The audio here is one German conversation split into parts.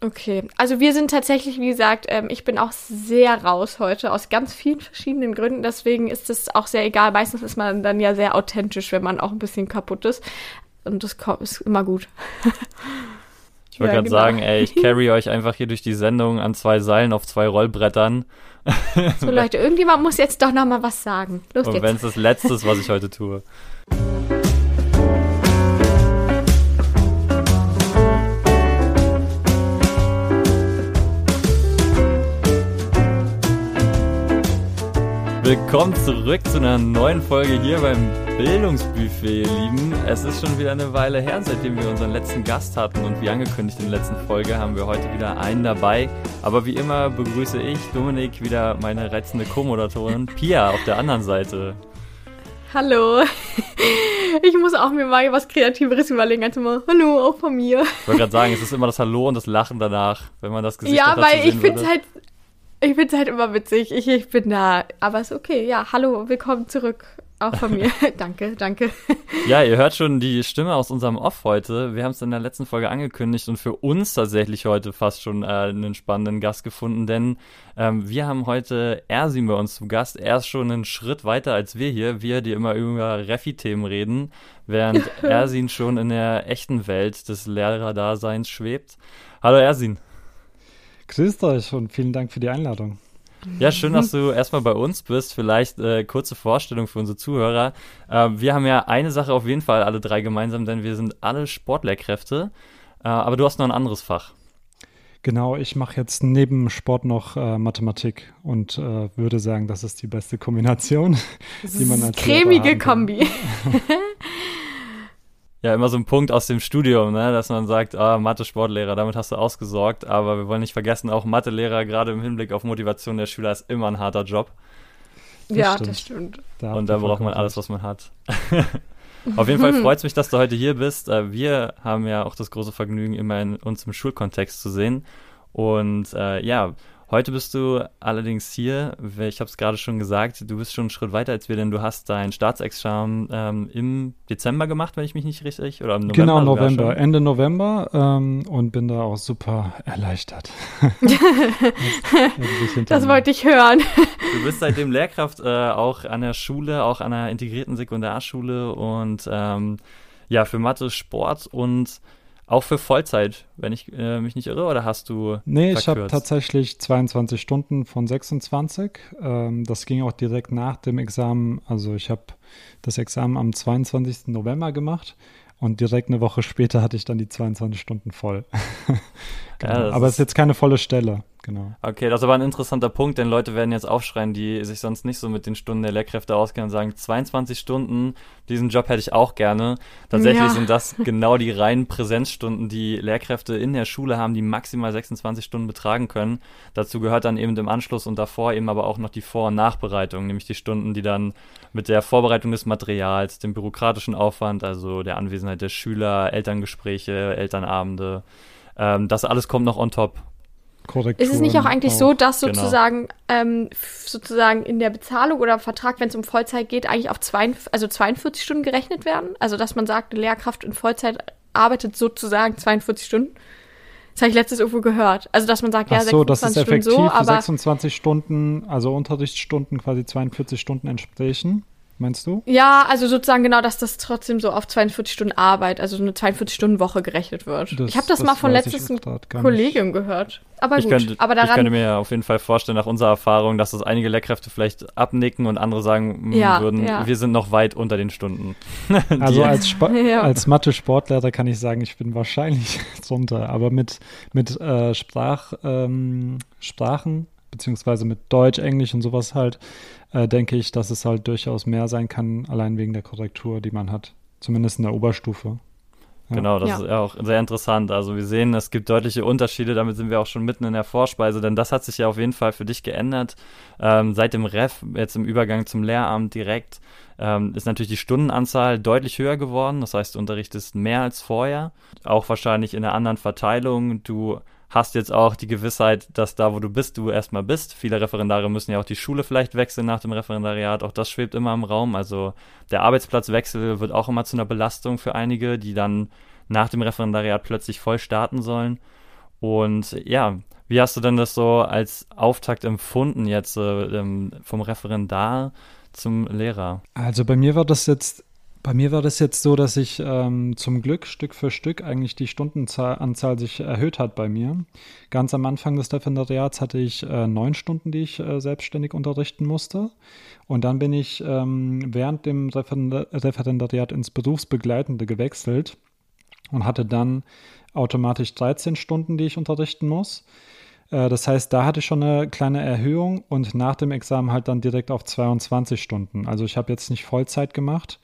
Okay, also wir sind tatsächlich, wie gesagt, ähm, ich bin auch sehr raus heute aus ganz vielen verschiedenen Gründen. Deswegen ist es auch sehr egal. Meistens ist man dann ja sehr authentisch, wenn man auch ein bisschen kaputt ist. Und das ist immer gut. Ich wollte ja, gerade genau. sagen, ey, ich carry euch einfach hier durch die Sendung an zwei Seilen auf zwei Rollbrettern. So Leute, irgendjemand muss jetzt doch noch mal was sagen. Los Und wenn es das Letzte ist, was ich heute tue. Willkommen zurück zu einer neuen Folge hier beim Bildungsbuffet, ihr Lieben. Es ist schon wieder eine Weile her, seitdem wir unseren letzten Gast hatten und wie angekündigt in der letzten Folge haben wir heute wieder einen dabei. Aber wie immer begrüße ich, Dominik, wieder meine reizende Co-Moderatorin Pia auf der anderen Seite. Hallo. Ich muss auch mir mal was Kreativeres überlegen als immer Hallo, auch von mir. Ich wollte gerade sagen, es ist immer das Hallo und das Lachen danach, wenn man das Gesicht Ja, weil ich finde es halt ich finde es halt immer witzig. Ich, ich bin da. Aber ist okay. Ja, hallo, willkommen zurück. Auch von mir. danke, danke. Ja, ihr hört schon die Stimme aus unserem Off heute. Wir haben es in der letzten Folge angekündigt und für uns tatsächlich heute fast schon äh, einen spannenden Gast gefunden, denn ähm, wir haben heute Ersin bei uns zu Gast. Er ist schon einen Schritt weiter als wir hier. Wir, die immer über Refi-Themen reden, während Ersin schon in der echten Welt des Lehrerdaseins schwebt. Hallo Ersin. Grüßt euch und vielen Dank für die Einladung. Ja, schön, dass du erstmal bei uns bist. Vielleicht äh, kurze Vorstellung für unsere Zuhörer. Äh, wir haben ja eine Sache auf jeden Fall alle drei gemeinsam, denn wir sind alle Sportlehrkräfte. Äh, aber du hast noch ein anderes Fach. Genau, ich mache jetzt neben Sport noch äh, Mathematik und äh, würde sagen, das ist die beste Kombination, die man als Cremige Kombi. ja immer so ein Punkt aus dem Studium, ne? dass man sagt, ah, Mathe-Sportlehrer, damit hast du ausgesorgt. Aber wir wollen nicht vergessen, auch Mathelehrer, gerade im Hinblick auf Motivation der Schüler, ist immer ein harter Job. Das ja, stimmt. das stimmt. Da Und da braucht man alles, was man hat. auf jeden Fall freut es mich, dass du heute hier bist. Äh, wir haben ja auch das große Vergnügen, immer in uns im Schulkontext zu sehen. Und äh, ja, Heute bist du allerdings hier, ich habe es gerade schon gesagt, du bist schon einen Schritt weiter als wir, denn du hast dein Staatsexamen ähm, im Dezember gemacht, wenn ich mich nicht richtig, oder im November? Genau, November, Ende November ähm, und bin da auch super erleichtert. das, das wollte ich hören. Du bist seitdem Lehrkraft äh, auch an der Schule, auch an einer integrierten Sekundarschule und ähm, ja, für Mathe, Sport und auch für Vollzeit, wenn ich äh, mich nicht irre, oder hast du. Nee, verkürzt? ich habe tatsächlich 22 Stunden von 26. Ähm, das ging auch direkt nach dem Examen. Also ich habe das Examen am 22. November gemacht und direkt eine Woche später hatte ich dann die 22 Stunden voll. genau. ja, Aber es ist jetzt keine volle Stelle genau. Okay, das ist aber ein interessanter Punkt, denn Leute werden jetzt aufschreien, die sich sonst nicht so mit den Stunden der Lehrkräfte auskennen und sagen, 22 Stunden, diesen Job hätte ich auch gerne. Tatsächlich ja. sind das genau die reinen Präsenzstunden, die Lehrkräfte in der Schule haben, die maximal 26 Stunden betragen können. Dazu gehört dann eben im Anschluss und davor eben aber auch noch die Vor- und Nachbereitung, nämlich die Stunden, die dann mit der Vorbereitung des Materials, dem bürokratischen Aufwand, also der Anwesenheit der Schüler, Elterngespräche, Elternabende, ähm, das alles kommt noch on top. Korrekturen. Ist es nicht auch eigentlich auch. so, dass genau. sozusagen, genau. ähm, sozusagen in der Bezahlung oder im Vertrag, wenn es um Vollzeit geht, eigentlich auf zwei, also 42 Stunden gerechnet werden? Also dass man sagt, eine Lehrkraft in Vollzeit arbeitet sozusagen 42 Stunden? Das habe ich letztes irgendwo gehört. Also dass man sagt, ja, Ach so, 26 das ist effektiv Stunden so, aber 26 Stunden, also Unterrichtsstunden quasi 42 Stunden entsprechen meinst du? Ja, also sozusagen genau, dass das trotzdem so auf 42 Stunden Arbeit, also eine 42-Stunden-Woche gerechnet wird. Das, ich habe das, das, mal von letztes Kollegium gehört. Aber ich gut, könnte, aber daran, ich könnte mir auf jeden Fall vorstellen, nach unserer Erfahrung, dass das einige Lehrkräfte vielleicht abnicken und andere sagen ja, würden, ja. wir sind noch weit unter den Stunden. also als, Sp ja. als Mathe-Sportlehrer kann ich sagen, ich bin wahrscheinlich drunter, aber mit, mit äh, Sprach, ähm, Sprachen, beziehungsweise mit Deutsch, Englisch und sowas halt, äh, denke ich, dass es halt durchaus mehr sein kann, allein wegen der Korrektur, die man hat. Zumindest in der Oberstufe. Ja. Genau, das ja. ist auch sehr interessant. Also wir sehen, es gibt deutliche Unterschiede, damit sind wir auch schon mitten in der Vorspeise, denn das hat sich ja auf jeden Fall für dich geändert. Ähm, seit dem Ref, jetzt im Übergang zum Lehramt direkt, ähm, ist natürlich die Stundenanzahl deutlich höher geworden. Das heißt, du unterrichtest mehr als vorher. Auch wahrscheinlich in einer anderen Verteilung. Du hast jetzt auch die Gewissheit, dass da, wo du bist, du erstmal bist. Viele Referendare müssen ja auch die Schule vielleicht wechseln nach dem Referendariat. Auch das schwebt immer im Raum. Also der Arbeitsplatzwechsel wird auch immer zu einer Belastung für einige, die dann nach dem Referendariat plötzlich voll starten sollen. Und ja, wie hast du denn das so als Auftakt empfunden jetzt äh, vom Referendar zum Lehrer? Also bei mir war das jetzt bei mir war das jetzt so, dass ich ähm, zum Glück Stück für Stück eigentlich die Stundenanzahl sich erhöht hat bei mir. Ganz am Anfang des Referendariats hatte ich äh, neun Stunden, die ich äh, selbstständig unterrichten musste. Und dann bin ich ähm, während dem Referendariat ins Berufsbegleitende gewechselt und hatte dann automatisch 13 Stunden, die ich unterrichten muss. Äh, das heißt, da hatte ich schon eine kleine Erhöhung und nach dem Examen halt dann direkt auf 22 Stunden. Also ich habe jetzt nicht Vollzeit gemacht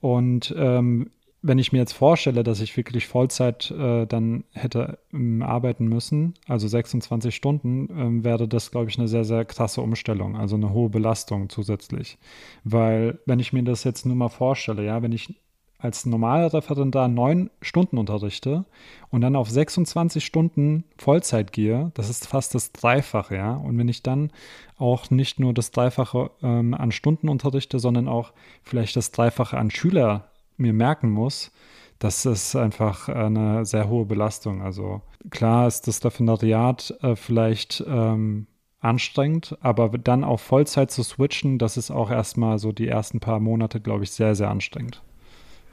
und ähm, wenn ich mir jetzt vorstelle, dass ich wirklich Vollzeit äh, dann hätte ähm, arbeiten müssen, also 26 Stunden, ähm, wäre das, glaube ich, eine sehr, sehr krasse Umstellung, also eine hohe Belastung zusätzlich. Weil, wenn ich mir das jetzt nur mal vorstelle, ja, wenn ich als normaler Referendar neun Stunden unterrichte und dann auf 26 Stunden Vollzeit gehe, das ist fast das Dreifache, ja. Und wenn ich dann auch nicht nur das Dreifache ähm, an Stunden unterrichte, sondern auch vielleicht das Dreifache an Schüler mir merken muss, das ist einfach eine sehr hohe Belastung. Also klar ist das Referendariat äh, vielleicht ähm, anstrengend, aber dann auf Vollzeit zu switchen, das ist auch erstmal so die ersten paar Monate, glaube ich, sehr, sehr anstrengend.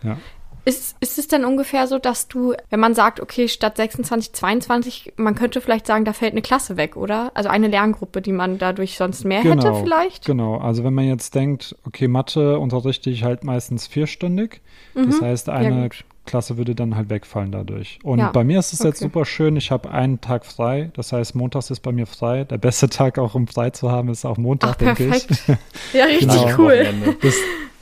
Ja. Ist, ist es denn ungefähr so, dass du, wenn man sagt, okay, statt 26, 22, man könnte vielleicht sagen, da fällt eine Klasse weg, oder? Also eine Lerngruppe, die man dadurch sonst mehr genau, hätte vielleicht? Genau, also wenn man jetzt denkt, okay, Mathe unterrichte ich halt meistens vierstündig, mhm. das heißt, eine ja, Klasse würde dann halt wegfallen dadurch. Und ja, bei mir ist es okay. jetzt super schön, ich habe einen Tag frei, das heißt, montags ist bei mir frei. Der beste Tag auch, um frei zu haben, ist auch Montag, Ach, denke ich. Ja, richtig genau. cool. Das,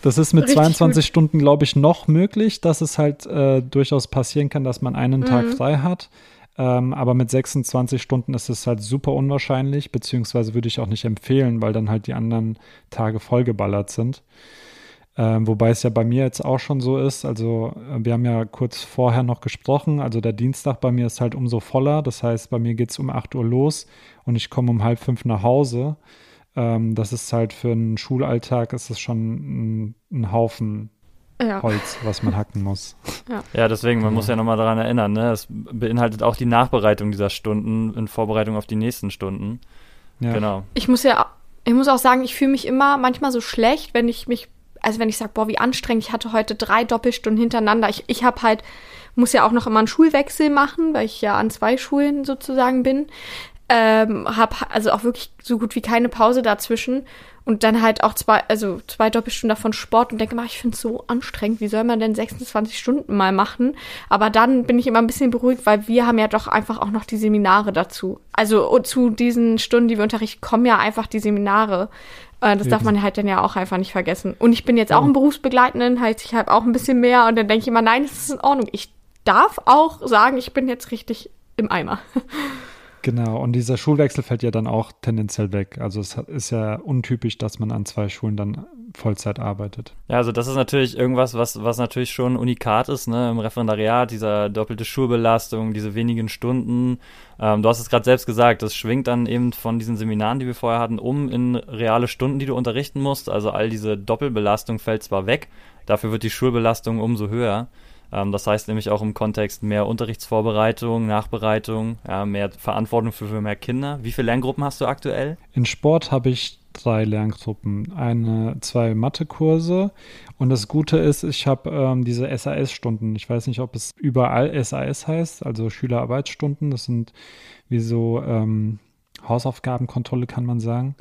das ist mit Richtig 22 gut. Stunden, glaube ich, noch möglich, dass es halt äh, durchaus passieren kann, dass man einen mhm. Tag frei hat. Ähm, aber mit 26 Stunden ist es halt super unwahrscheinlich, beziehungsweise würde ich auch nicht empfehlen, weil dann halt die anderen Tage vollgeballert sind. Ähm, wobei es ja bei mir jetzt auch schon so ist, also äh, wir haben ja kurz vorher noch gesprochen, also der Dienstag bei mir ist halt umso voller, das heißt bei mir geht es um 8 Uhr los und ich komme um halb fünf nach Hause. Ähm, das ist halt für einen Schulalltag ist es schon ein, ein Haufen ja. Holz, was man hacken muss. Ja, ja deswegen, man genau. muss ja nochmal daran erinnern, ne? Es beinhaltet auch die Nachbereitung dieser Stunden in Vorbereitung auf die nächsten Stunden. Ja. Genau. Ich muss ja, ich muss auch sagen, ich fühle mich immer manchmal so schlecht, wenn ich mich, also wenn ich sage, boah, wie anstrengend, ich hatte heute drei Doppelstunden hintereinander. Ich, ich habe halt, muss ja auch noch immer einen Schulwechsel machen, weil ich ja an zwei Schulen sozusagen bin ähm, habe also auch wirklich so gut wie keine Pause dazwischen und dann halt auch zwei, also zwei Doppelstunden davon Sport und denke mal, ich finde es so anstrengend, wie soll man denn 26 Stunden mal machen? Aber dann bin ich immer ein bisschen beruhigt, weil wir haben ja doch einfach auch noch die Seminare dazu. Also zu diesen Stunden, die wir unterrichten, kommen ja einfach die Seminare. Äh, das darf man halt dann ja auch einfach nicht vergessen. Und ich bin jetzt auch im Berufsbegleitenden, heißt ich habe auch ein bisschen mehr und dann denke ich immer, nein, das ist in Ordnung. Ich darf auch sagen, ich bin jetzt richtig im Eimer. Genau, und dieser Schulwechsel fällt ja dann auch tendenziell weg. Also es ist ja untypisch, dass man an zwei Schulen dann Vollzeit arbeitet. Ja, also das ist natürlich irgendwas, was, was natürlich schon unikat ist, ne, im Referendariat, dieser doppelte Schulbelastung, diese wenigen Stunden. Ähm, du hast es gerade selbst gesagt, das schwingt dann eben von diesen Seminaren, die wir vorher hatten, um in reale Stunden, die du unterrichten musst. Also all diese Doppelbelastung fällt zwar weg, dafür wird die Schulbelastung umso höher. Ähm, das heißt nämlich auch im Kontext mehr Unterrichtsvorbereitung, Nachbereitung, ja, mehr Verantwortung für, für mehr Kinder. Wie viele Lerngruppen hast du aktuell? In Sport habe ich drei Lerngruppen, eine, zwei Mathekurse und das Gute ist, ich habe ähm, diese SAS-Stunden. Ich weiß nicht, ob es überall SAS heißt, also Schülerarbeitsstunden. Das sind wie so ähm, Hausaufgabenkontrolle, kann man sagen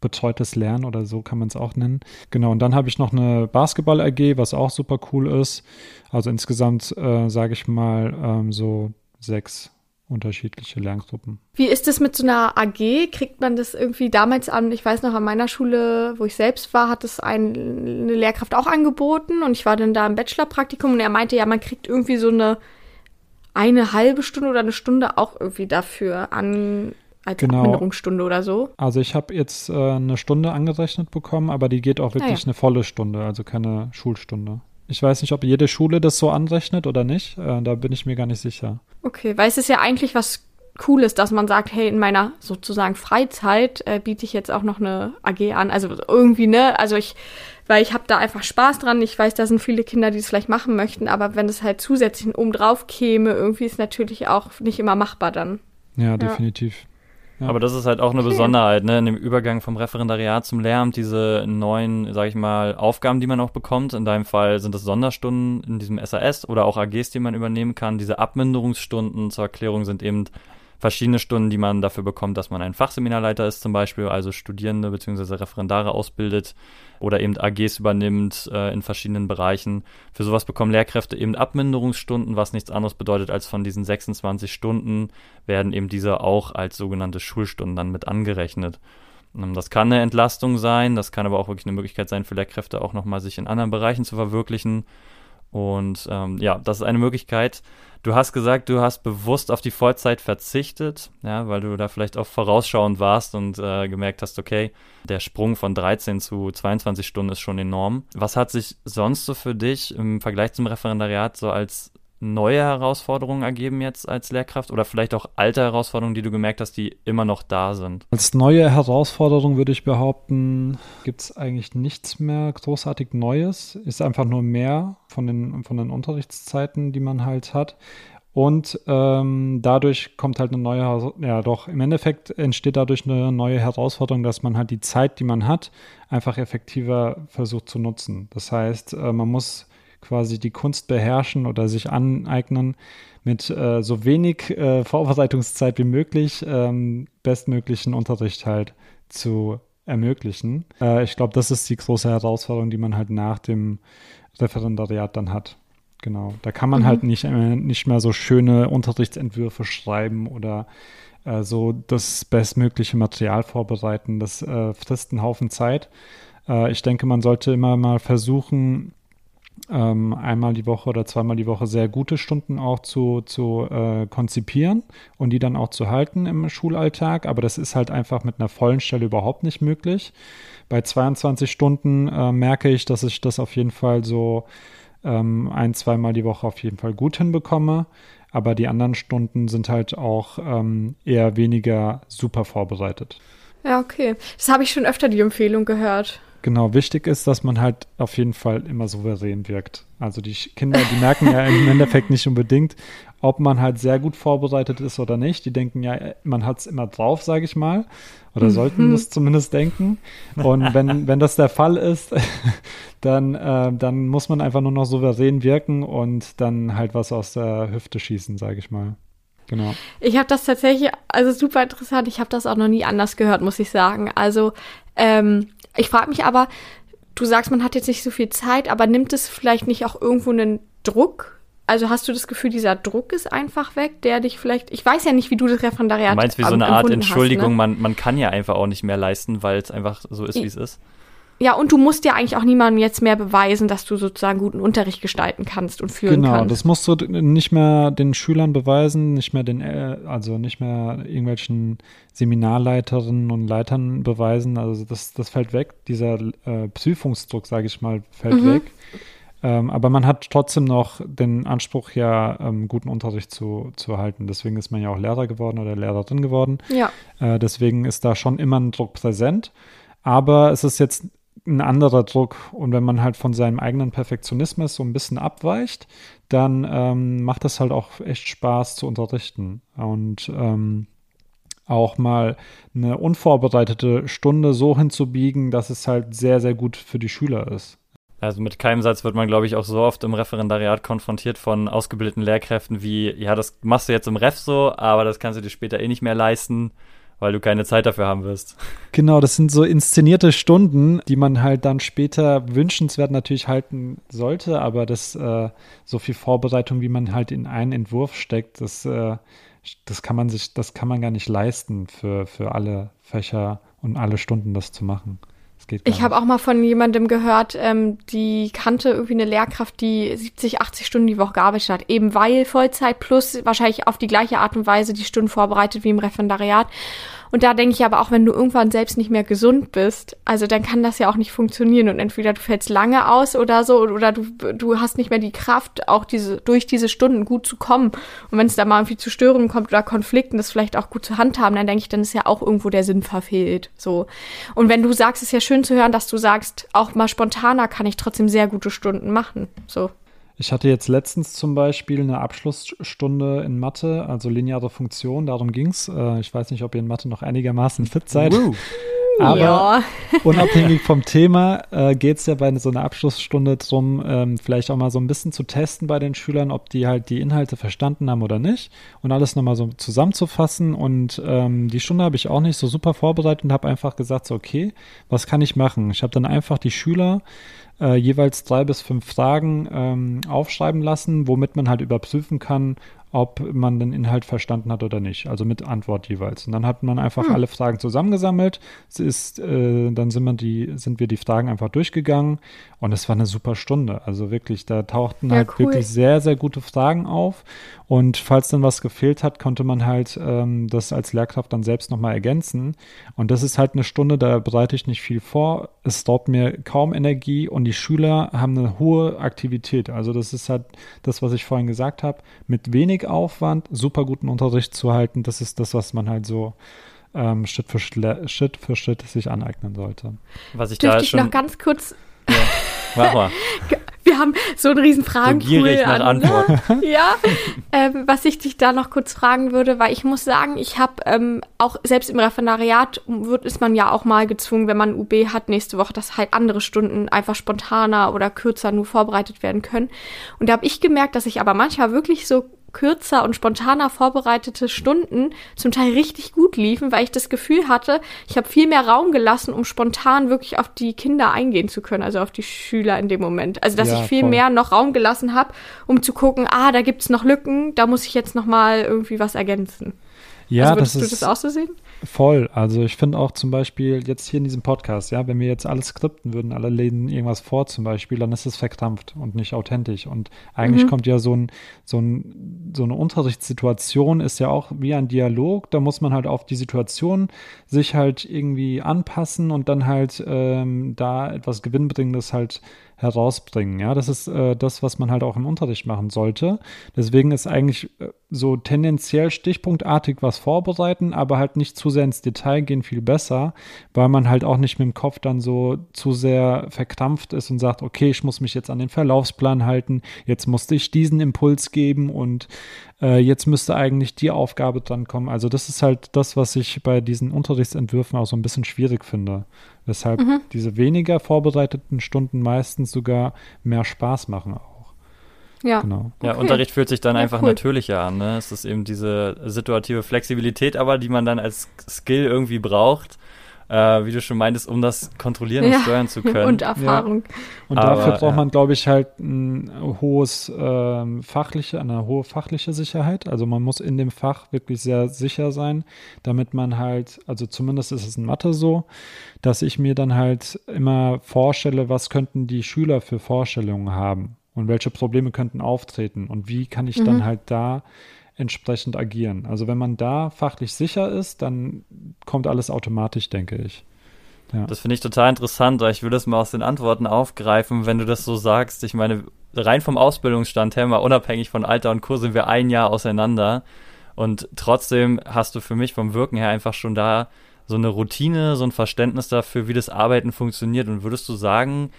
betreutes Lernen oder so kann man es auch nennen. Genau, und dann habe ich noch eine Basketball-AG, was auch super cool ist. Also insgesamt äh, sage ich mal ähm, so sechs unterschiedliche Lerngruppen. Wie ist es mit so einer AG? Kriegt man das irgendwie damals an? Ich weiß noch, an meiner Schule, wo ich selbst war, hat es ein, eine Lehrkraft auch angeboten und ich war dann da im Bachelorpraktikum und er meinte, ja, man kriegt irgendwie so eine eine halbe Stunde oder eine Stunde auch irgendwie dafür an als genau. Abminderungsstunde oder so. Also ich habe jetzt äh, eine Stunde angerechnet bekommen, aber die geht auch wirklich ah, ja. eine volle Stunde, also keine Schulstunde. Ich weiß nicht, ob jede Schule das so anrechnet oder nicht. Äh, da bin ich mir gar nicht sicher. Okay, weil es ist ja eigentlich was Cooles, dass man sagt, hey, in meiner sozusagen Freizeit äh, biete ich jetzt auch noch eine AG an. Also irgendwie, ne? Also ich, weil ich habe da einfach Spaß dran. Ich weiß, da sind viele Kinder, die es vielleicht machen möchten, aber wenn es halt zusätzlich oben drauf käme, irgendwie ist natürlich auch nicht immer machbar dann. Ja, definitiv. Ja. Aber das ist halt auch eine okay. Besonderheit, ne? In dem Übergang vom Referendariat zum Lehramt, diese neuen, sag ich mal, Aufgaben, die man auch bekommt. In deinem Fall sind es Sonderstunden in diesem SAS oder auch AGs, die man übernehmen kann. Diese Abminderungsstunden zur Erklärung sind eben verschiedene Stunden, die man dafür bekommt, dass man ein Fachseminarleiter ist zum Beispiel, also Studierende bzw. Referendare ausbildet oder eben AGs übernimmt äh, in verschiedenen Bereichen. Für sowas bekommen Lehrkräfte eben Abminderungsstunden, was nichts anderes bedeutet als von diesen 26 Stunden werden eben diese auch als sogenannte Schulstunden dann mit angerechnet. Ähm, das kann eine Entlastung sein, das kann aber auch wirklich eine Möglichkeit sein für Lehrkräfte auch nochmal sich in anderen Bereichen zu verwirklichen. Und ähm, ja, das ist eine Möglichkeit. Du hast gesagt, du hast bewusst auf die Vollzeit verzichtet, ja, weil du da vielleicht auch vorausschauend warst und äh, gemerkt hast, okay, der Sprung von 13 zu 22 Stunden ist schon enorm. Was hat sich sonst so für dich im Vergleich zum Referendariat so als neue Herausforderungen ergeben jetzt als Lehrkraft oder vielleicht auch alte Herausforderungen, die du gemerkt hast, die immer noch da sind? Als neue Herausforderung würde ich behaupten, gibt es eigentlich nichts mehr großartig Neues. Ist einfach nur mehr von den, von den Unterrichtszeiten, die man halt hat. Und ähm, dadurch kommt halt eine neue, ja doch, im Endeffekt entsteht dadurch eine neue Herausforderung, dass man halt die Zeit, die man hat, einfach effektiver versucht zu nutzen. Das heißt, äh, man muss quasi die Kunst beherrschen oder sich aneignen, mit äh, so wenig äh, Vorbereitungszeit wie möglich ähm, bestmöglichen Unterricht halt zu ermöglichen. Äh, ich glaube, das ist die große Herausforderung, die man halt nach dem Referendariat dann hat. Genau. Da kann man mhm. halt nicht, äh, nicht mehr so schöne Unterrichtsentwürfe schreiben oder äh, so das bestmögliche Material vorbereiten. Das äh, frisst einen Haufen Zeit. ich denke, man sollte immer mal versuchen, ähm, einmal die Woche oder zweimal die Woche sehr gute Stunden auch zu, zu äh, konzipieren und die dann auch zu halten im Schulalltag. Aber das ist halt einfach mit einer vollen Stelle überhaupt nicht möglich. Bei 22 Stunden äh, merke ich, dass ich das auf jeden Fall so ähm, ein, zweimal die Woche auf jeden Fall gut hinbekomme. Aber die anderen Stunden sind halt auch ähm, eher weniger super vorbereitet. Ja, okay. Das habe ich schon öfter die Empfehlung gehört. Genau, wichtig ist, dass man halt auf jeden Fall immer souverän wirkt. Also die Kinder, die merken ja im Endeffekt nicht unbedingt, ob man halt sehr gut vorbereitet ist oder nicht. Die denken ja, man hat es immer drauf, sage ich mal. Oder mhm. sollten das zumindest denken. Und wenn, wenn das der Fall ist, dann, äh, dann muss man einfach nur noch souverän wirken und dann halt was aus der Hüfte schießen, sage ich mal. Genau. Ich habe das tatsächlich, also super interessant, ich habe das auch noch nie anders gehört, muss ich sagen. Also ähm, ich frage mich aber, du sagst, man hat jetzt nicht so viel Zeit, aber nimmt es vielleicht nicht auch irgendwo einen Druck? Also hast du das Gefühl, dieser Druck ist einfach weg, der dich vielleicht, ich weiß ja nicht, wie du das Referendariat Du meinst wie so eine Art Entschuldigung, hast, ne? man, man kann ja einfach auch nicht mehr leisten, weil es einfach so ist, wie es ist? Ja, und du musst ja eigentlich auch niemandem jetzt mehr beweisen, dass du sozusagen guten Unterricht gestalten kannst und führen genau, kannst. Genau, das musst du nicht mehr den Schülern beweisen, nicht mehr den, also nicht mehr irgendwelchen Seminarleiterinnen und Leitern beweisen. Also das, das fällt weg. Dieser äh, Prüfungsdruck, sage ich mal, fällt mhm. weg. Ähm, aber man hat trotzdem noch den Anspruch, ja, ähm, guten Unterricht zu, zu erhalten. Deswegen ist man ja auch Lehrer geworden oder Lehrerin geworden. Ja. Äh, deswegen ist da schon immer ein Druck präsent. Aber es ist jetzt ein anderer Druck. Und wenn man halt von seinem eigenen Perfektionismus so ein bisschen abweicht, dann ähm, macht es halt auch echt Spaß zu unterrichten. Und ähm, auch mal eine unvorbereitete Stunde so hinzubiegen, dass es halt sehr, sehr gut für die Schüler ist. Also mit keinem Satz wird man, glaube ich, auch so oft im Referendariat konfrontiert von ausgebildeten Lehrkräften wie, ja, das machst du jetzt im Ref so, aber das kannst du dir später eh nicht mehr leisten weil du keine Zeit dafür haben wirst. Genau, das sind so inszenierte Stunden, die man halt dann später wünschenswert natürlich halten sollte, aber das äh, so viel Vorbereitung, wie man halt in einen Entwurf steckt, das, äh, das kann man sich, das kann man gar nicht leisten für, für alle Fächer und alle Stunden das zu machen ich habe auch mal von jemandem gehört, ähm, die kannte irgendwie eine Lehrkraft, die 70, 80 Stunden die Woche gearbeitet hat, eben weil Vollzeit plus wahrscheinlich auf die gleiche Art und Weise die Stunden vorbereitet wie im Referendariat. Und da denke ich aber auch, wenn du irgendwann selbst nicht mehr gesund bist, also dann kann das ja auch nicht funktionieren. Und entweder du fällst lange aus oder so, oder du, du hast nicht mehr die Kraft, auch diese, durch diese Stunden gut zu kommen. Und wenn es da mal irgendwie zu Störungen kommt oder Konflikten, das vielleicht auch gut zu handhaben, dann denke ich, dann ist ja auch irgendwo der Sinn verfehlt. So. Und wenn du sagst, ist ja schön zu hören, dass du sagst, auch mal spontaner kann ich trotzdem sehr gute Stunden machen. So. Ich hatte jetzt letztens zum Beispiel eine Abschlussstunde in Mathe, also lineare Funktion, darum ging es. Äh, ich weiß nicht, ob ihr in Mathe noch einigermaßen fit seid. Uh. Aber ja. unabhängig vom Thema äh, geht es ja bei so einer Abschlussstunde darum, ähm, vielleicht auch mal so ein bisschen zu testen bei den Schülern, ob die halt die Inhalte verstanden haben oder nicht und alles nochmal so zusammenzufassen. Und ähm, die Stunde habe ich auch nicht so super vorbereitet und habe einfach gesagt, so, okay, was kann ich machen? Ich habe dann einfach die Schüler äh, jeweils drei bis fünf Fragen ähm, aufschreiben lassen, womit man halt überprüfen kann, ob man den Inhalt verstanden hat oder nicht. Also mit Antwort jeweils. Und dann hat man einfach hm. alle Fragen zusammengesammelt. Es ist, äh, dann sind, wir die, sind wir die Fragen einfach durchgegangen und es war eine super Stunde. Also wirklich, da tauchten ja, halt cool. wirklich sehr, sehr gute Fragen auf. Und falls dann was gefehlt hat, konnte man halt ähm, das als Lehrkraft dann selbst nochmal ergänzen. Und das ist halt eine Stunde, da bereite ich nicht viel vor. Es raubt mir kaum Energie und die Schüler haben eine hohe Aktivität. Also das ist halt das, was ich vorhin gesagt habe. Mit wenig Aufwand super guten Unterricht zu halten, das ist das, was man halt so ähm, Schritt, für Schritt für Schritt sich aneignen sollte. Was ich Dürfte da ich schon noch ganz kurz ja. Mach mal. Wir haben so einen riesen Fragenpool. So an, Antworten. ja, ähm, was ich dich da noch kurz fragen würde, weil ich muss sagen, ich habe ähm, auch selbst im Referendariat wird, ist man ja auch mal gezwungen, wenn man UB hat nächste Woche, dass halt andere Stunden einfach spontaner oder kürzer nur vorbereitet werden können. Und da habe ich gemerkt, dass ich aber manchmal wirklich so kürzer und spontaner vorbereitete Stunden zum Teil richtig gut liefen, weil ich das Gefühl hatte, ich habe viel mehr Raum gelassen, um spontan wirklich auf die Kinder eingehen zu können, also auf die Schüler in dem Moment. Also dass ja, ich viel voll. mehr noch Raum gelassen habe, um zu gucken, ah, da gibt's noch Lücken, da muss ich jetzt noch mal irgendwie was ergänzen. Ja, also, würdest das du das auch so sehen? Voll. Also ich finde auch zum Beispiel jetzt hier in diesem Podcast, ja, wenn wir jetzt alles skripten würden, alle lesen irgendwas vor zum Beispiel, dann ist es verkrampft und nicht authentisch. Und eigentlich mhm. kommt ja so ein, so ein, so eine Unterrichtssituation ist ja auch wie ein Dialog. Da muss man halt auf die Situation sich halt irgendwie anpassen und dann halt ähm, da etwas Gewinnbringendes halt herausbringen. Ja, das ist äh, das, was man halt auch im Unterricht machen sollte. Deswegen ist eigentlich äh, so tendenziell stichpunktartig was vorbereiten, aber halt nicht zu sehr ins Detail gehen, viel besser, weil man halt auch nicht mit dem Kopf dann so zu sehr verkrampft ist und sagt, okay, ich muss mich jetzt an den Verlaufsplan halten, jetzt musste ich diesen Impuls geben und äh, jetzt müsste eigentlich die Aufgabe dran kommen. Also das ist halt das, was ich bei diesen Unterrichtsentwürfen auch so ein bisschen schwierig finde. Weshalb mhm. diese weniger vorbereiteten Stunden meistens sogar mehr Spaß machen auch. Ja. Genau. Ja, okay. Unterricht fühlt sich dann ja, einfach cool. natürlicher an. Ne? Es ist eben diese situative Flexibilität, aber die man dann als Skill irgendwie braucht äh, wie du schon meintest, um das kontrollieren und steuern zu können. Und Erfahrung. Ja. Und Aber, dafür braucht man, glaube ich, halt ein hohes ähm, fachliche, eine hohe fachliche Sicherheit. Also man muss in dem Fach wirklich sehr sicher sein, damit man halt, also zumindest ist es in Mathe so, dass ich mir dann halt immer vorstelle, was könnten die Schüler für Vorstellungen haben und welche Probleme könnten auftreten und wie kann ich mhm. dann halt da entsprechend agieren. Also wenn man da fachlich sicher ist, dann kommt alles automatisch, denke ich. Ja. Das finde ich total interessant, weil ich will das mal aus den Antworten aufgreifen, wenn du das so sagst. Ich meine, rein vom Ausbildungsstand her, mal unabhängig von Alter und Kurs, sind wir ein Jahr auseinander. Und trotzdem hast du für mich vom Wirken her einfach schon da so eine Routine, so ein Verständnis dafür, wie das Arbeiten funktioniert. Und würdest du sagen,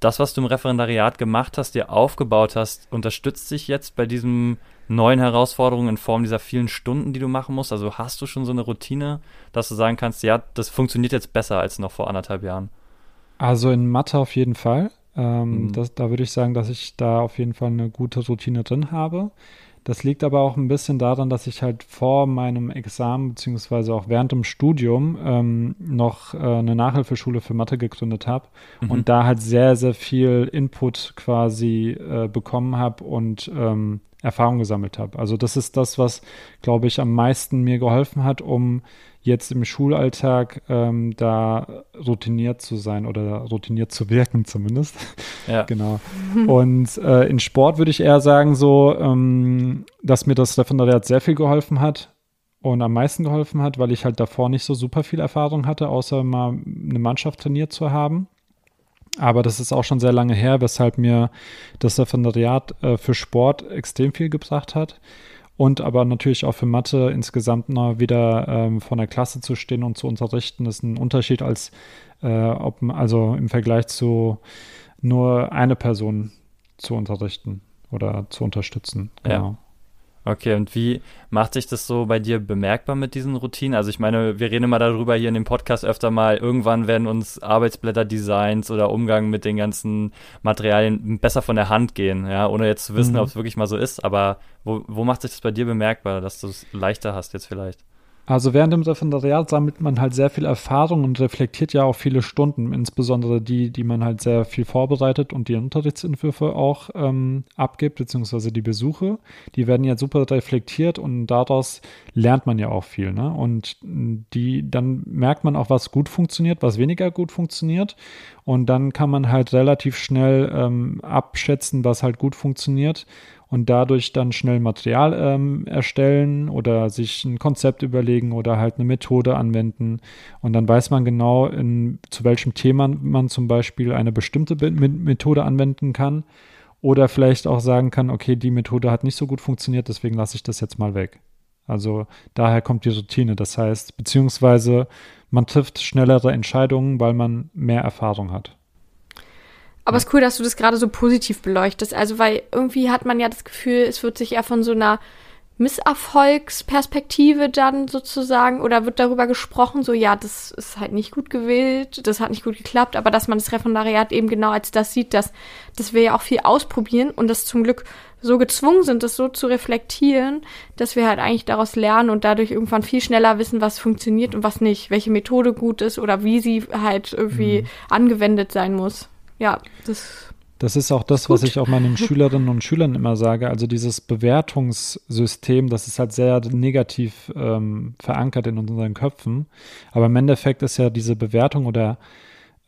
das, was du im Referendariat gemacht hast, dir aufgebaut hast, unterstützt sich jetzt bei diesem neuen Herausforderungen in Form dieser vielen Stunden, die du machen musst? Also hast du schon so eine Routine, dass du sagen kannst, ja, das funktioniert jetzt besser als noch vor anderthalb Jahren? Also in Mathe auf jeden Fall. Ähm, mhm. das, da würde ich sagen, dass ich da auf jeden Fall eine gute Routine drin habe. Das liegt aber auch ein bisschen daran, dass ich halt vor meinem Examen beziehungsweise auch während dem Studium ähm, noch äh, eine Nachhilfeschule für Mathe gegründet habe mhm. und da halt sehr, sehr viel Input quasi äh, bekommen habe und ähm, Erfahrung gesammelt habe. Also das ist das, was, glaube ich, am meisten mir geholfen hat, um jetzt im Schulalltag ähm, da routiniert zu sein oder routiniert zu wirken zumindest. Ja. genau. Und äh, in Sport würde ich eher sagen so, ähm, dass mir das Referendariat sehr viel geholfen hat und am meisten geholfen hat, weil ich halt davor nicht so super viel Erfahrung hatte, außer mal eine Mannschaft trainiert zu haben. Aber das ist auch schon sehr lange her, weshalb mir das Referendariat äh, für Sport extrem viel gebracht hat. Und aber natürlich auch für Mathe insgesamt mal wieder ähm, vor der Klasse zu stehen und zu unterrichten, ist ein Unterschied als äh, ob, also im Vergleich zu nur eine Person zu unterrichten. oder zu unterstützen. Genau. Ja. Okay, und wie macht sich das so bei dir bemerkbar mit diesen Routinen? Also ich meine, wir reden immer darüber hier in dem Podcast öfter mal, irgendwann werden uns Arbeitsblätter-Designs oder Umgang mit den ganzen Materialien besser von der Hand gehen, ja, ohne jetzt zu wissen, mhm. ob es wirklich mal so ist. Aber wo, wo macht sich das bei dir bemerkbar, dass du es leichter hast jetzt vielleicht? Also während dem Referendariat sammelt man halt sehr viel Erfahrung und reflektiert ja auch viele Stunden, insbesondere die, die man halt sehr viel vorbereitet und die Unterrichtsentwürfe auch ähm, abgibt, beziehungsweise die Besuche. Die werden ja super reflektiert und daraus lernt man ja auch viel. Ne? Und die, dann merkt man auch, was gut funktioniert, was weniger gut funktioniert. Und dann kann man halt relativ schnell ähm, abschätzen, was halt gut funktioniert und dadurch dann schnell Material ähm, erstellen oder sich ein Konzept überlegen oder halt eine Methode anwenden. Und dann weiß man genau, in, zu welchem Thema man zum Beispiel eine bestimmte Be Methode anwenden kann. Oder vielleicht auch sagen kann, okay, die Methode hat nicht so gut funktioniert, deswegen lasse ich das jetzt mal weg. Also daher kommt die Routine. Das heißt, beziehungsweise man trifft schnellere Entscheidungen, weil man mehr Erfahrung hat. Aber es ist cool, dass du das gerade so positiv beleuchtest. Also, weil irgendwie hat man ja das Gefühl, es wird sich eher von so einer Misserfolgsperspektive dann sozusagen oder wird darüber gesprochen, so ja, das ist halt nicht gut gewählt, das hat nicht gut geklappt, aber dass man das Referendariat eben genau als das sieht, dass, dass wir ja auch viel ausprobieren und das zum Glück so gezwungen sind, das so zu reflektieren, dass wir halt eigentlich daraus lernen und dadurch irgendwann viel schneller wissen, was funktioniert und was nicht, welche Methode gut ist oder wie sie halt irgendwie mhm. angewendet sein muss ja, das. Das ist auch das, was ich auch meinen Schülerinnen und Schülern immer sage. Also dieses Bewertungssystem, das ist halt sehr negativ ähm, verankert in unseren Köpfen. Aber im Endeffekt ist ja diese Bewertung oder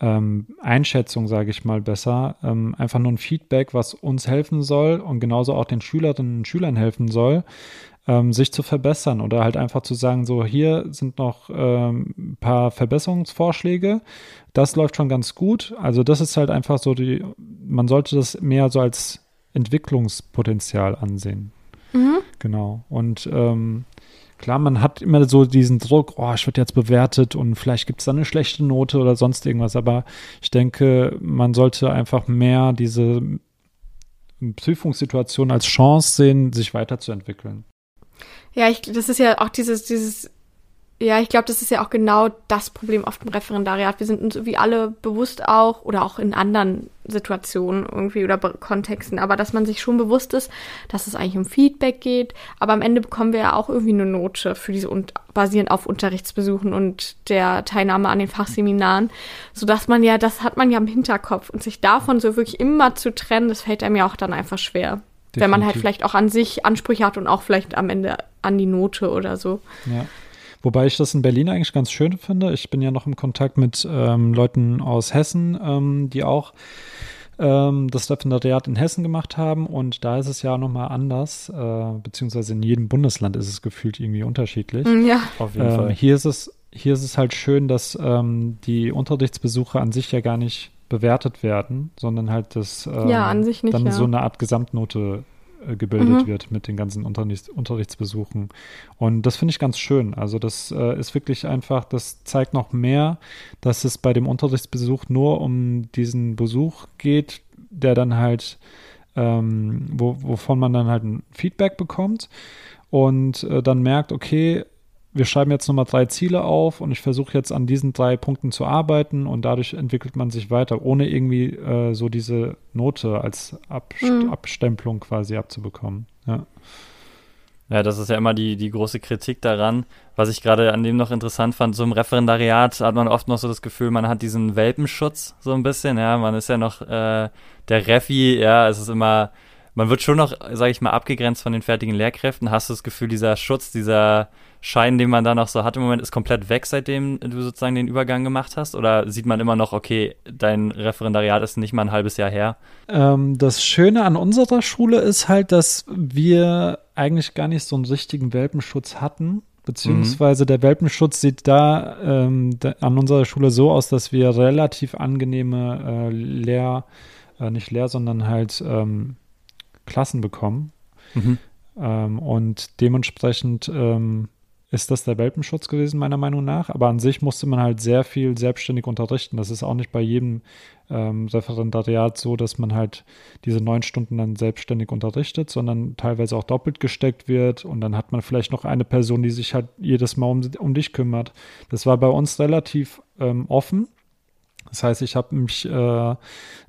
ähm, Einschätzung, sage ich mal besser, ähm, einfach nur ein Feedback, was uns helfen soll und genauso auch den Schülerinnen und Schülern helfen soll, ähm, sich zu verbessern oder halt einfach zu sagen, so hier sind noch ähm, ein paar Verbesserungsvorschläge. Das läuft schon ganz gut. Also das ist halt einfach so die, man sollte das mehr so als Entwicklungspotenzial ansehen. Mhm. Genau. Und ähm, klar, man hat immer so diesen Druck, oh, ich werde jetzt bewertet und vielleicht gibt es dann eine schlechte Note oder sonst irgendwas. Aber ich denke, man sollte einfach mehr diese Prüfungssituation als Chance sehen, sich weiterzuentwickeln. Ja, ich, das ist ja auch dieses, dieses, ja, ich glaube, das ist ja auch genau das Problem oft im Referendariat. Wir sind uns irgendwie alle bewusst auch, oder auch in anderen Situationen irgendwie oder Kontexten, aber dass man sich schon bewusst ist, dass es eigentlich um Feedback geht. Aber am Ende bekommen wir ja auch irgendwie eine Note für diese und basierend auf Unterrichtsbesuchen und der Teilnahme an den Fachseminaren, sodass man ja, das hat man ja im Hinterkopf und sich davon so wirklich immer zu trennen, das fällt einem ja auch dann einfach schwer. Definitiv. Wenn man halt vielleicht auch an sich Ansprüche hat und auch vielleicht am Ende an die Note oder so. Ja. Wobei ich das in Berlin eigentlich ganz schön finde. Ich bin ja noch im Kontakt mit ähm, Leuten aus Hessen, ähm, die auch ähm, das Referendariat in Hessen gemacht haben. Und da ist es ja nochmal anders, äh, beziehungsweise in jedem Bundesland ist es gefühlt irgendwie unterschiedlich. Mm, ja, auf jeden ähm, Fall. Hier ist es hier ist es halt schön, dass ähm, die Unterrichtsbesuche an sich ja gar nicht bewertet werden, sondern halt das ähm, ja, an sich nicht, dann ja. so eine Art Gesamtnote gebildet mhm. wird mit den ganzen Unterrichts Unterrichtsbesuchen. Und das finde ich ganz schön. Also das äh, ist wirklich einfach, das zeigt noch mehr, dass es bei dem Unterrichtsbesuch nur um diesen Besuch geht, der dann halt, ähm, wo, wovon man dann halt ein Feedback bekommt und äh, dann merkt, okay, wir schreiben jetzt nochmal drei Ziele auf und ich versuche jetzt an diesen drei Punkten zu arbeiten und dadurch entwickelt man sich weiter, ohne irgendwie äh, so diese Note als Abst mhm. Abstempelung quasi abzubekommen. Ja. Ja, das ist ja immer die, die große Kritik daran. Was ich gerade an dem noch interessant fand, so im Referendariat hat man oft noch so das Gefühl, man hat diesen Welpenschutz so ein bisschen, ja, man ist ja noch äh, der Refi, ja, es ist immer, man wird schon noch, sage ich mal, abgegrenzt von den fertigen Lehrkräften. Hast du das Gefühl, dieser Schutz, dieser Schein, den man da noch so hat im Moment, ist komplett weg, seitdem du sozusagen den Übergang gemacht hast? Oder sieht man immer noch, okay, dein Referendariat ist nicht mal ein halbes Jahr her? Ähm, das Schöne an unserer Schule ist halt, dass wir eigentlich gar nicht so einen richtigen Welpenschutz hatten. Beziehungsweise mhm. der Welpenschutz sieht da, ähm, da, an unserer Schule so aus, dass wir relativ angenehme äh, Lehr, äh, nicht Lehr, sondern halt ähm, Klassen bekommen. Mhm. Ähm, und dementsprechend ähm, ist das der Welpenschutz gewesen, meiner Meinung nach. Aber an sich musste man halt sehr viel selbstständig unterrichten. Das ist auch nicht bei jedem ähm, Referendariat so, dass man halt diese neun Stunden dann selbstständig unterrichtet, sondern teilweise auch doppelt gesteckt wird. Und dann hat man vielleicht noch eine Person, die sich halt jedes Mal um, um dich kümmert. Das war bei uns relativ ähm, offen. Das heißt, ich habe mich äh,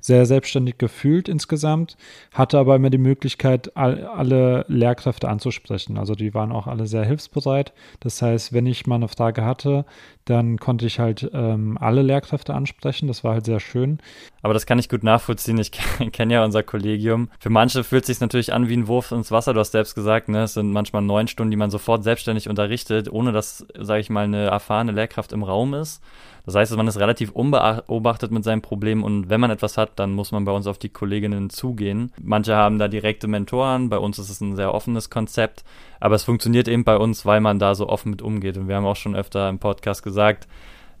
sehr selbstständig gefühlt insgesamt, hatte aber immer die Möglichkeit, all, alle Lehrkräfte anzusprechen. Also die waren auch alle sehr hilfsbereit. Das heißt, wenn ich mal eine Frage hatte, dann konnte ich halt ähm, alle Lehrkräfte ansprechen. Das war halt sehr schön. Aber das kann ich gut nachvollziehen. Ich kenne ja unser Kollegium. Für manche fühlt es sich natürlich an wie ein Wurf ins Wasser. Du hast selbst gesagt, ne? es sind manchmal neun Stunden, die man sofort selbstständig unterrichtet, ohne dass, sage ich mal, eine erfahrene Lehrkraft im Raum ist. Das heißt, man ist relativ unbeobachtet mit seinem Problem und wenn man etwas hat, dann muss man bei uns auf die Kolleginnen zugehen. Manche haben da direkte Mentoren, bei uns ist es ein sehr offenes Konzept, aber es funktioniert eben bei uns, weil man da so offen mit umgeht. Und wir haben auch schon öfter im Podcast gesagt,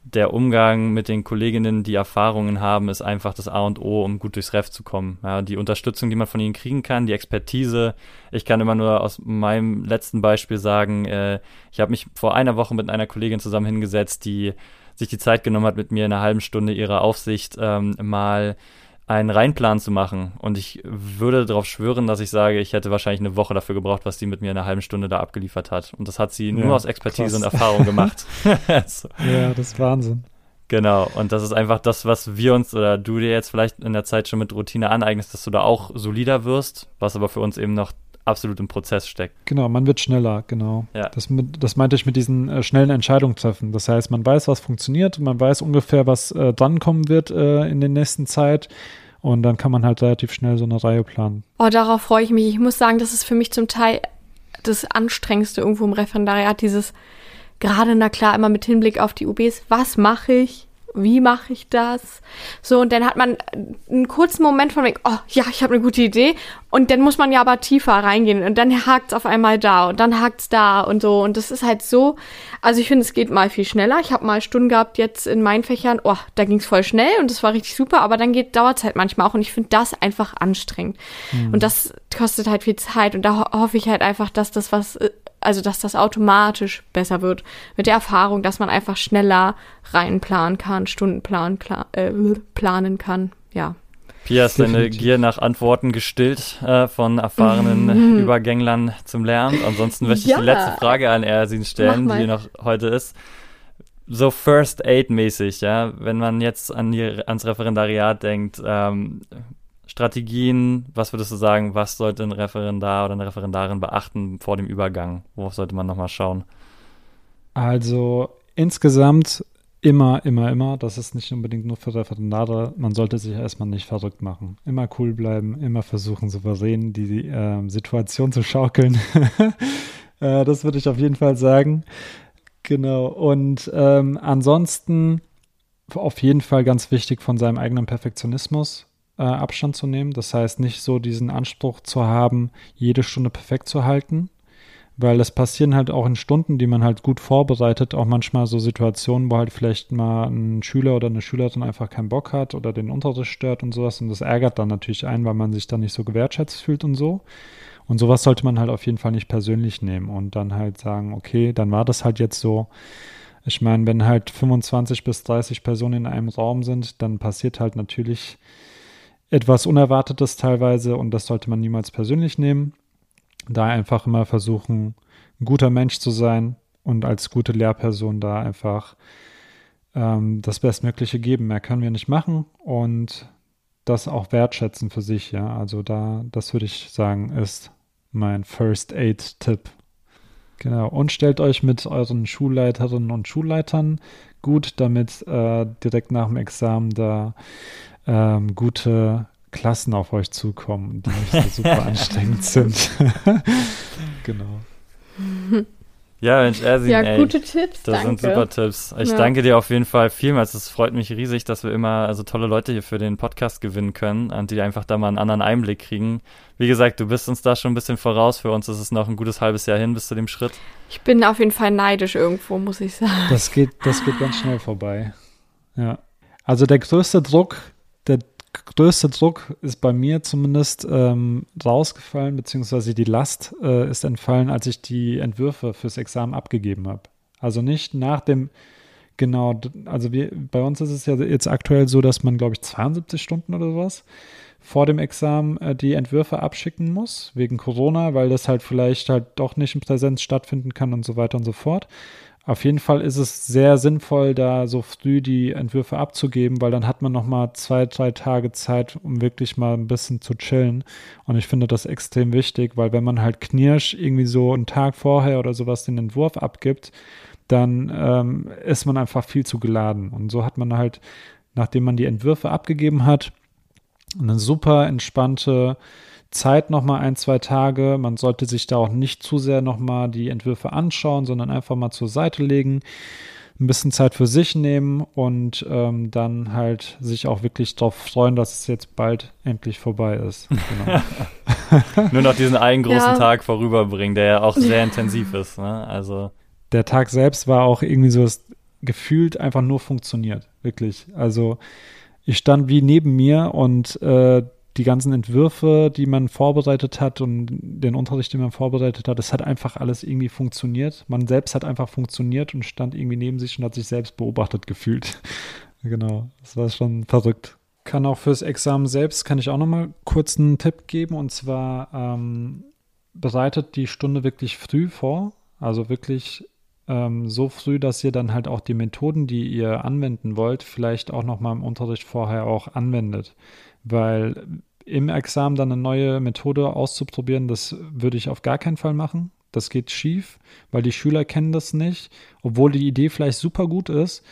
der Umgang mit den Kolleginnen, die Erfahrungen haben, ist einfach das A und O, um gut durchs Ref zu kommen. Ja, die Unterstützung, die man von ihnen kriegen kann, die Expertise. Ich kann immer nur aus meinem letzten Beispiel sagen, äh, ich habe mich vor einer Woche mit einer Kollegin zusammen hingesetzt, die sich die Zeit genommen hat, mit mir in einer halben Stunde ihrer Aufsicht ähm, mal einen Reinplan zu machen. Und ich würde darauf schwören, dass ich sage, ich hätte wahrscheinlich eine Woche dafür gebraucht, was sie mit mir in einer halben Stunde da abgeliefert hat. Und das hat sie ja, nur aus Expertise krass. und Erfahrung gemacht. so. Ja, das ist Wahnsinn. Genau, und das ist einfach das, was wir uns oder du dir jetzt vielleicht in der Zeit schon mit Routine aneignest, dass du da auch solider wirst, was aber für uns eben noch absolut im Prozess steckt. Genau, man wird schneller, genau. Ja. Das, das meinte ich mit diesen äh, schnellen Entscheidungen treffen. Das heißt, man weiß, was funktioniert, man weiß ungefähr, was äh, dann kommen wird äh, in der nächsten Zeit. Und dann kann man halt relativ schnell so eine Reihe planen. Oh, darauf freue ich mich. Ich muss sagen, das ist für mich zum Teil das Anstrengendste irgendwo im Referendariat, dieses gerade, na klar, immer mit Hinblick auf die UBs, was mache ich? Wie mache ich das? So, und dann hat man einen kurzen Moment von, oh ja, ich habe eine gute Idee. Und dann muss man ja aber tiefer reingehen. Und dann hakt's auf einmal da und dann hakt's da und so. Und das ist halt so, also ich finde, es geht mal viel schneller. Ich habe mal Stunden gehabt jetzt in meinen Fächern, oh, da ging's voll schnell und das war richtig super, aber dann geht, dauert's halt manchmal auch. Und ich finde das einfach anstrengend. Mhm. Und das kostet halt viel Zeit. Und da ho hoffe ich halt einfach, dass das was äh, also dass das automatisch besser wird mit der Erfahrung, dass man einfach schneller reinplanen kann, Stundenplan äh, planen kann. Ja. Pia ist deine Gier nach Antworten gestillt äh, von erfahrenen mhm. Übergänglern zum Lernen. Ansonsten möchte ich ja. die letzte Frage an Ersin stellen, die noch heute ist. So First Aid mäßig, ja, wenn man jetzt an die, ans Referendariat denkt, ähm, Strategien, was würdest du sagen, was sollte ein Referendar oder eine Referendarin beachten vor dem Übergang? Worauf sollte man nochmal schauen? Also insgesamt immer, immer, immer, das ist nicht unbedingt nur für Referendare, man sollte sich erstmal nicht verrückt machen. Immer cool bleiben, immer versuchen, souverän die äh, Situation zu schaukeln. äh, das würde ich auf jeden Fall sagen. Genau. Und ähm, ansonsten auf jeden Fall ganz wichtig von seinem eigenen Perfektionismus äh, Abstand zu nehmen. Das heißt, nicht so diesen Anspruch zu haben, jede Stunde perfekt zu halten, weil es passieren halt auch in Stunden, die man halt gut vorbereitet, auch manchmal so Situationen, wo halt vielleicht mal ein Schüler oder eine Schülerin einfach keinen Bock hat oder den Unterricht stört und sowas und das ärgert dann natürlich ein, weil man sich dann nicht so gewertschätzt fühlt und so. Und sowas sollte man halt auf jeden Fall nicht persönlich nehmen und dann halt sagen, okay, dann war das halt jetzt so. Ich meine, wenn halt 25 bis 30 Personen in einem Raum sind, dann passiert halt natürlich etwas Unerwartetes teilweise und das sollte man niemals persönlich nehmen. Da einfach immer versuchen, ein guter Mensch zu sein und als gute Lehrperson da einfach ähm, das Bestmögliche geben. Mehr können wir nicht machen und das auch wertschätzen für sich, ja. Also da, das würde ich sagen, ist mein First Aid-Tipp. Genau. Und stellt euch mit euren Schulleiterinnen und Schulleitern gut, damit äh, direkt nach dem Examen da ähm, gute Klassen auf euch zukommen, die nicht so super anstrengend sind. genau. Ja, Mensch, Ersin, ja, ey, gute Tipps. Das danke. sind super Tipps. Ich ja. danke dir auf jeden Fall vielmals. Es freut mich riesig, dass wir immer also tolle Leute hier für den Podcast gewinnen können und die einfach da mal einen anderen Einblick kriegen. Wie gesagt, du bist uns da schon ein bisschen voraus. Für uns ist es noch ein gutes halbes Jahr hin bis zu dem Schritt. Ich bin auf jeden Fall neidisch irgendwo, muss ich sagen. Das geht, das geht ganz schnell vorbei. Ja. Also der größte Druck, größte Druck ist bei mir zumindest ähm, rausgefallen, beziehungsweise die Last äh, ist entfallen, als ich die Entwürfe fürs Examen abgegeben habe. Also nicht nach dem, genau, also wir, bei uns ist es ja jetzt aktuell so, dass man, glaube ich, 72 Stunden oder sowas vor dem Examen äh, die Entwürfe abschicken muss, wegen Corona, weil das halt vielleicht halt doch nicht in Präsenz stattfinden kann und so weiter und so fort. Auf jeden Fall ist es sehr sinnvoll, da so früh die Entwürfe abzugeben, weil dann hat man noch mal zwei, drei Tage Zeit, um wirklich mal ein bisschen zu chillen. Und ich finde das extrem wichtig, weil wenn man halt knirsch irgendwie so einen Tag vorher oder sowas den Entwurf abgibt, dann ähm, ist man einfach viel zu geladen. Und so hat man halt, nachdem man die Entwürfe abgegeben hat, eine super entspannte Zeit nochmal ein, zwei Tage. Man sollte sich da auch nicht zu sehr nochmal die Entwürfe anschauen, sondern einfach mal zur Seite legen, ein bisschen Zeit für sich nehmen und ähm, dann halt sich auch wirklich darauf freuen, dass es jetzt bald endlich vorbei ist. Genau. Nur noch diesen einen großen ja. Tag vorüberbringen, der ja auch sehr intensiv ist. Ne? Also der Tag selbst war auch irgendwie so, es gefühlt einfach nur funktioniert, wirklich. Also ich stand wie neben mir und äh, die ganzen Entwürfe, die man vorbereitet hat und den Unterricht, den man vorbereitet hat, es hat einfach alles irgendwie funktioniert. Man selbst hat einfach funktioniert und stand irgendwie neben sich und hat sich selbst beobachtet gefühlt. genau, das war schon verrückt. Kann auch fürs Examen selbst, kann ich auch nochmal kurz einen Tipp geben und zwar ähm, bereitet die Stunde wirklich früh vor, also wirklich ähm, so früh, dass ihr dann halt auch die Methoden, die ihr anwenden wollt, vielleicht auch nochmal im Unterricht vorher auch anwendet. Weil im Examen dann eine neue Methode auszuprobieren, das würde ich auf gar keinen Fall machen. Das geht schief, weil die Schüler kennen das nicht. Obwohl die Idee vielleicht super gut ist,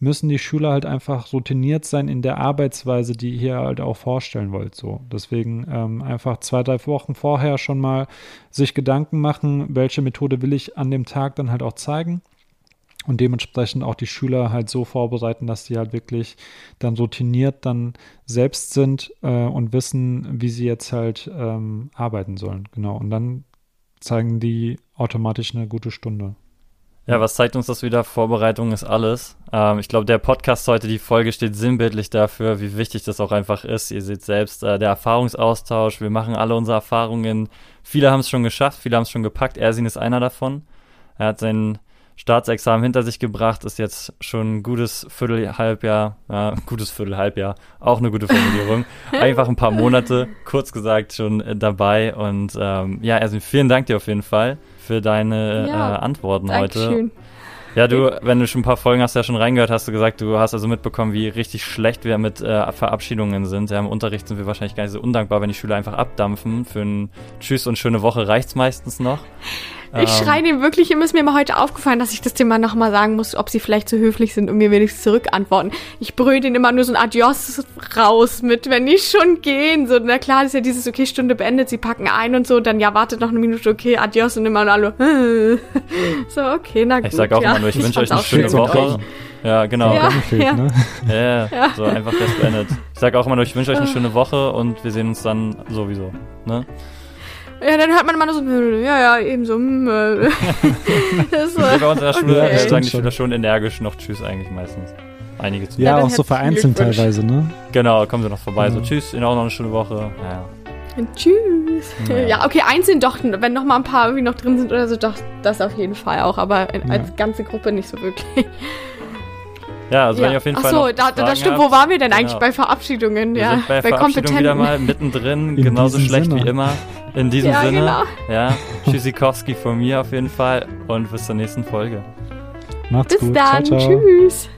müssen die Schüler halt einfach routiniert sein in der Arbeitsweise, die ihr halt auch vorstellen wollt. So. Deswegen ähm, einfach zwei, drei Wochen vorher schon mal sich Gedanken machen, welche Methode will ich an dem Tag dann halt auch zeigen und dementsprechend auch die Schüler halt so vorbereiten, dass die halt wirklich dann routiniert dann selbst sind äh, und wissen, wie sie jetzt halt ähm, arbeiten sollen. Genau. Und dann zeigen die automatisch eine gute Stunde. Ja, was zeigt uns das wieder? Vorbereitung ist alles. Ähm, ich glaube, der Podcast heute, die Folge steht sinnbildlich dafür, wie wichtig das auch einfach ist. Ihr seht selbst, äh, der Erfahrungsaustausch, wir machen alle unsere Erfahrungen. Viele haben es schon geschafft, viele haben es schon gepackt. Ersin ist einer davon. Er hat sein Staatsexamen hinter sich gebracht, ist jetzt schon ein gutes Viertel, Halbjahr, ja, gutes Viertel, Halbjahr, auch eine gute Formulierung. Einfach ein paar Monate, kurz gesagt, schon äh, dabei. Und ähm, ja, Ersin, vielen Dank dir auf jeden Fall für deine ja, äh, Antworten Dankeschön. heute. Ja, du, wenn du schon ein paar Folgen hast ja schon reingehört, hast du gesagt, du hast also mitbekommen, wie richtig schlecht wir mit äh, Verabschiedungen sind. Ja, im Unterricht sind wir wahrscheinlich gar nicht so undankbar, wenn die Schüler einfach abdampfen. Für ein Tschüss und schöne Woche reicht's meistens noch. Ich ähm, schreie dem wirklich, ihm ist mir mal heute aufgefallen, dass ich das Thema nochmal sagen muss, ob sie vielleicht zu höflich sind und mir wenigstens zurückantworten. Ich brülle denen immer nur so ein Adios raus mit, wenn die schon gehen. So, na klar, das ist ja dieses, okay, Stunde beendet, sie packen ein und so, dann ja, wartet noch eine Minute, okay, Adios und immer nur alle, so, okay, na gut. Ich sag auch ja. immer nur, ich, ich wünsche euch eine schöne Woche. Ja, genau. Ja, ja. Ne? ja, ja, so einfach das beendet. Ich sag auch immer nur, ich wünsche euch eine schöne Woche und wir sehen uns dann sowieso. Ne? Ja, dann hört man immer nur so, ja, ja, eben so. Hm, äh. bei uns in der Schule okay. sagen die Schüler schon energisch noch Tschüss eigentlich meistens. Einige zu Ja, ja auch so vereinzelt teilweise, ne? Genau, kommen sie noch vorbei. So, Tschüss, Ihnen auch noch eine schöne Woche. Ja. Tschüss. Ja. ja, okay, einzeln doch, wenn noch mal ein paar irgendwie noch drin sind oder so, doch, das auf jeden Fall auch, aber in, als ganze Gruppe nicht so wirklich. Ja, also ja. wenn ihr auf jeden Ach Fall. Achso, da, das stimmt. Wo waren wir denn eigentlich genau. bei Verabschiedungen? Wir ja, sind bei, bei Verabschiedungen wieder mal mittendrin, genauso schlecht Sinne. wie immer. In diesem ja, Sinne. Genau. Ja, Tschüssikowski von mir auf jeden Fall und bis zur nächsten Folge. Macht's bis gut. Bis dann. Ciao, ciao. Tschüss.